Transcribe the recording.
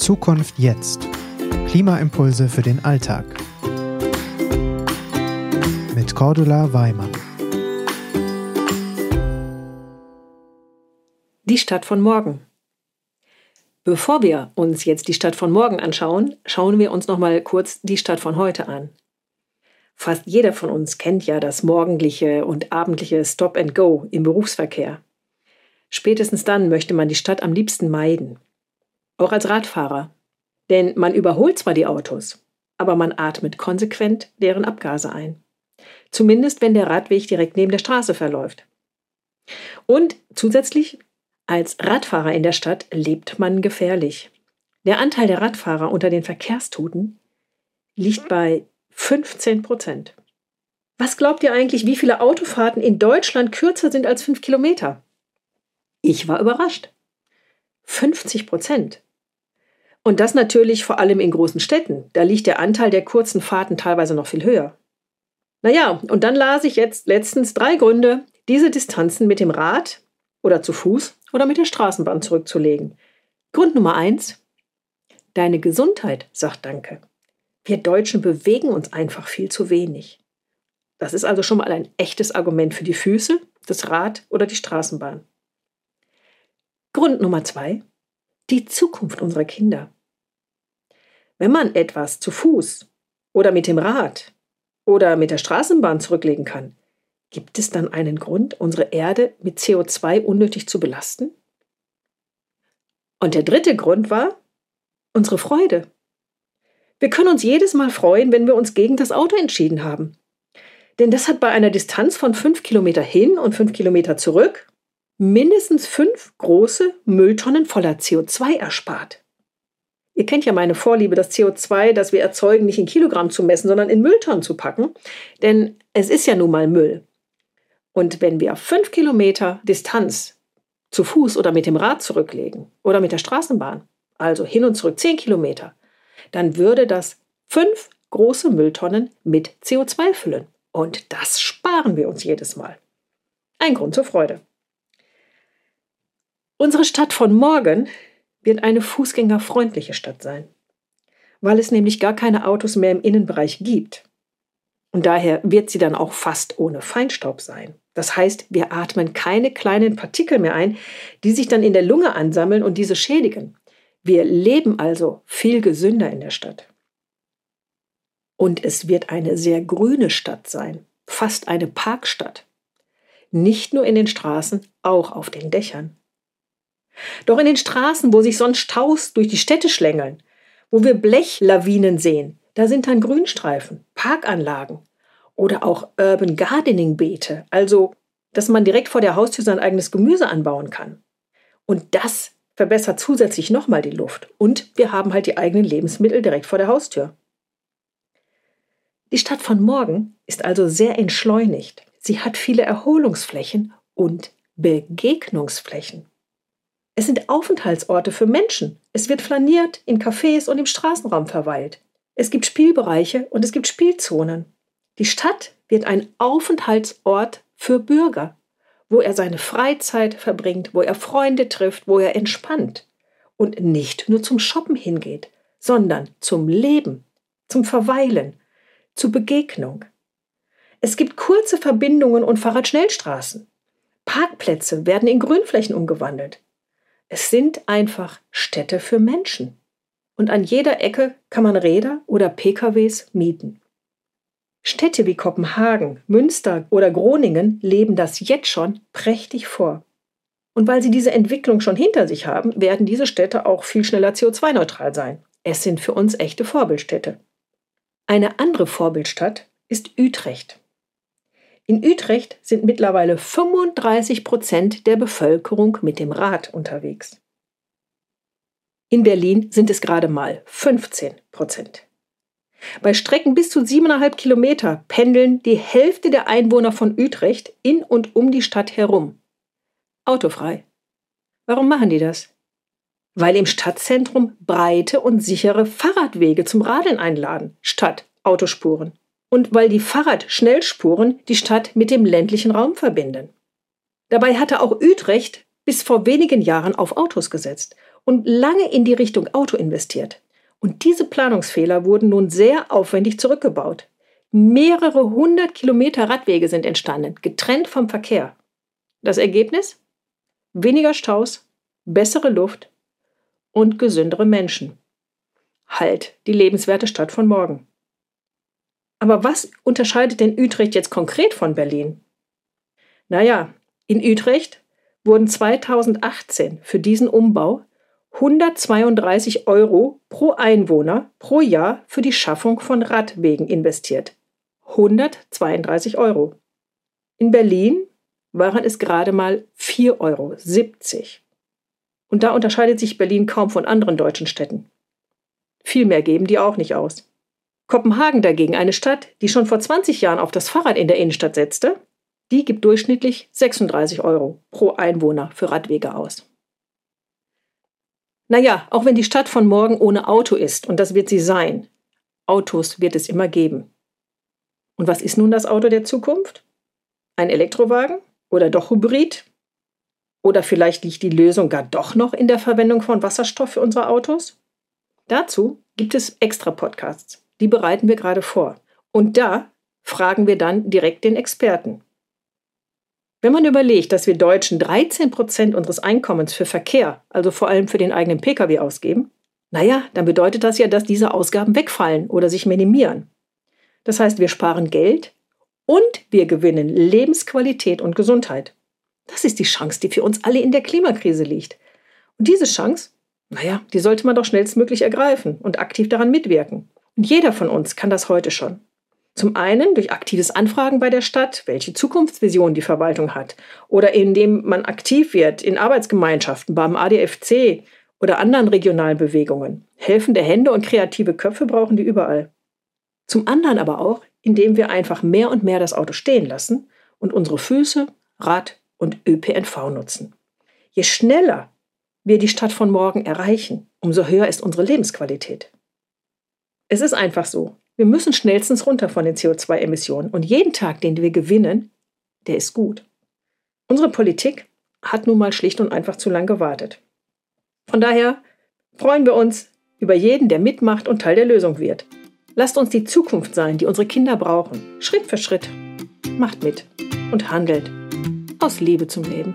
Zukunft jetzt. Klimaimpulse für den Alltag. Mit Cordula Weimann. Die Stadt von morgen. Bevor wir uns jetzt die Stadt von morgen anschauen, schauen wir uns noch mal kurz die Stadt von heute an. Fast jeder von uns kennt ja das morgendliche und abendliche Stop and Go im Berufsverkehr. Spätestens dann möchte man die Stadt am liebsten meiden. Auch als Radfahrer. Denn man überholt zwar die Autos, aber man atmet konsequent deren Abgase ein. Zumindest wenn der Radweg direkt neben der Straße verläuft. Und zusätzlich als Radfahrer in der Stadt lebt man gefährlich. Der Anteil der Radfahrer unter den Verkehrstoten liegt bei 15 Prozent. Was glaubt ihr eigentlich, wie viele Autofahrten in Deutschland kürzer sind als fünf Kilometer? Ich war überrascht. 50 Prozent. Und das natürlich vor allem in großen Städten. Da liegt der Anteil der kurzen Fahrten teilweise noch viel höher. Naja, und dann las ich jetzt letztens drei Gründe, diese Distanzen mit dem Rad oder zu Fuß oder mit der Straßenbahn zurückzulegen. Grund Nummer eins: Deine Gesundheit sagt Danke. Wir Deutschen bewegen uns einfach viel zu wenig. Das ist also schon mal ein echtes Argument für die Füße, das Rad oder die Straßenbahn. Grund Nummer zwei: Die Zukunft unserer Kinder. Wenn man etwas zu Fuß oder mit dem Rad oder mit der Straßenbahn zurücklegen kann, Gibt es dann einen Grund, unsere Erde mit CO2 unnötig zu belasten? Und der dritte Grund war unsere Freude. Wir können uns jedes Mal freuen, wenn wir uns gegen das Auto entschieden haben. Denn das hat bei einer Distanz von fünf Kilometer hin und fünf Kilometer zurück mindestens fünf große Mülltonnen voller CO2 erspart. Ihr kennt ja meine Vorliebe, das CO2, das wir erzeugen, nicht in Kilogramm zu messen, sondern in Mülltonnen zu packen. Denn es ist ja nun mal Müll. Und wenn wir fünf Kilometer Distanz zu Fuß oder mit dem Rad zurücklegen oder mit der Straßenbahn, also hin und zurück zehn Kilometer, dann würde das fünf große Mülltonnen mit CO2 füllen. Und das sparen wir uns jedes Mal. Ein Grund zur Freude. Unsere Stadt von morgen wird eine fußgängerfreundliche Stadt sein, weil es nämlich gar keine Autos mehr im Innenbereich gibt. Und daher wird sie dann auch fast ohne Feinstaub sein. Das heißt, wir atmen keine kleinen Partikel mehr ein, die sich dann in der Lunge ansammeln und diese schädigen. Wir leben also viel gesünder in der Stadt. Und es wird eine sehr grüne Stadt sein, fast eine Parkstadt. Nicht nur in den Straßen, auch auf den Dächern. Doch in den Straßen, wo sich sonst Staus durch die Städte schlängeln, wo wir Blechlawinen sehen, da sind dann Grünstreifen, Parkanlagen oder auch Urban Gardening Beete, also dass man direkt vor der Haustür sein eigenes Gemüse anbauen kann. Und das verbessert zusätzlich nochmal die Luft. Und wir haben halt die eigenen Lebensmittel direkt vor der Haustür. Die Stadt von morgen ist also sehr entschleunigt. Sie hat viele Erholungsflächen und Begegnungsflächen. Es sind Aufenthaltsorte für Menschen. Es wird flaniert, in Cafés und im Straßenraum verweilt. Es gibt Spielbereiche und es gibt Spielzonen. Die Stadt wird ein Aufenthaltsort für Bürger, wo er seine Freizeit verbringt, wo er Freunde trifft, wo er entspannt und nicht nur zum Shoppen hingeht, sondern zum Leben, zum Verweilen, zur Begegnung. Es gibt kurze Verbindungen und Fahrradschnellstraßen. Parkplätze werden in Grünflächen umgewandelt. Es sind einfach Städte für Menschen und an jeder Ecke kann man Räder oder PKWs mieten. Städte wie Kopenhagen, Münster oder Groningen leben das jetzt schon prächtig vor. Und weil sie diese Entwicklung schon hinter sich haben, werden diese Städte auch viel schneller CO2-neutral sein. Es sind für uns echte Vorbildstädte. Eine andere Vorbildstadt ist Utrecht. In Utrecht sind mittlerweile 35 Prozent der Bevölkerung mit dem Rad unterwegs. In Berlin sind es gerade mal 15 Prozent. Bei Strecken bis zu siebeneinhalb Kilometer pendeln die Hälfte der Einwohner von Utrecht in und um die Stadt herum. Autofrei. Warum machen die das? Weil im Stadtzentrum breite und sichere Fahrradwege zum Radeln einladen, statt Autospuren. Und weil die Fahrradschnellspuren die Stadt mit dem ländlichen Raum verbinden. Dabei hatte auch Utrecht bis vor wenigen Jahren auf Autos gesetzt und lange in die Richtung Auto investiert. Und diese Planungsfehler wurden nun sehr aufwendig zurückgebaut. Mehrere hundert Kilometer Radwege sind entstanden, getrennt vom Verkehr. Das Ergebnis? Weniger Staus, bessere Luft und gesündere Menschen. Halt die lebenswerte Stadt von morgen. Aber was unterscheidet denn Utrecht jetzt konkret von Berlin? Naja, in Utrecht wurden 2018 für diesen Umbau 132 Euro pro Einwohner pro Jahr für die Schaffung von Radwegen investiert. 132 Euro. In Berlin waren es gerade mal 4,70 Euro. Und da unterscheidet sich Berlin kaum von anderen deutschen Städten. Viel mehr geben die auch nicht aus. Kopenhagen dagegen, eine Stadt, die schon vor 20 Jahren auf das Fahrrad in der Innenstadt setzte, die gibt durchschnittlich 36 Euro pro Einwohner für Radwege aus. Naja, auch wenn die Stadt von morgen ohne Auto ist, und das wird sie sein, Autos wird es immer geben. Und was ist nun das Auto der Zukunft? Ein Elektrowagen oder doch Hybrid? Oder vielleicht liegt die Lösung gar doch noch in der Verwendung von Wasserstoff für unsere Autos? Dazu gibt es extra Podcasts. Die bereiten wir gerade vor. Und da fragen wir dann direkt den Experten. Wenn man überlegt, dass wir Deutschen 13 Prozent unseres Einkommens für Verkehr, also vor allem für den eigenen Pkw ausgeben, naja, dann bedeutet das ja, dass diese Ausgaben wegfallen oder sich minimieren. Das heißt, wir sparen Geld und wir gewinnen Lebensqualität und Gesundheit. Das ist die Chance, die für uns alle in der Klimakrise liegt. Und diese Chance, naja, die sollte man doch schnellstmöglich ergreifen und aktiv daran mitwirken. Und jeder von uns kann das heute schon. Zum einen durch aktives Anfragen bei der Stadt, welche Zukunftsvision die Verwaltung hat, oder indem man aktiv wird in Arbeitsgemeinschaften beim ADFC oder anderen regionalen Bewegungen. Helfende Hände und kreative Köpfe brauchen die überall. Zum anderen aber auch, indem wir einfach mehr und mehr das Auto stehen lassen und unsere Füße, Rad und ÖPNV nutzen. Je schneller wir die Stadt von morgen erreichen, umso höher ist unsere Lebensqualität. Es ist einfach so. Wir müssen schnellstens runter von den CO2-Emissionen und jeden Tag, den wir gewinnen, der ist gut. Unsere Politik hat nun mal schlicht und einfach zu lang gewartet. Von daher freuen wir uns über jeden, der mitmacht und Teil der Lösung wird. Lasst uns die Zukunft sein, die unsere Kinder brauchen. Schritt für Schritt. Macht mit und handelt aus Liebe zum Leben.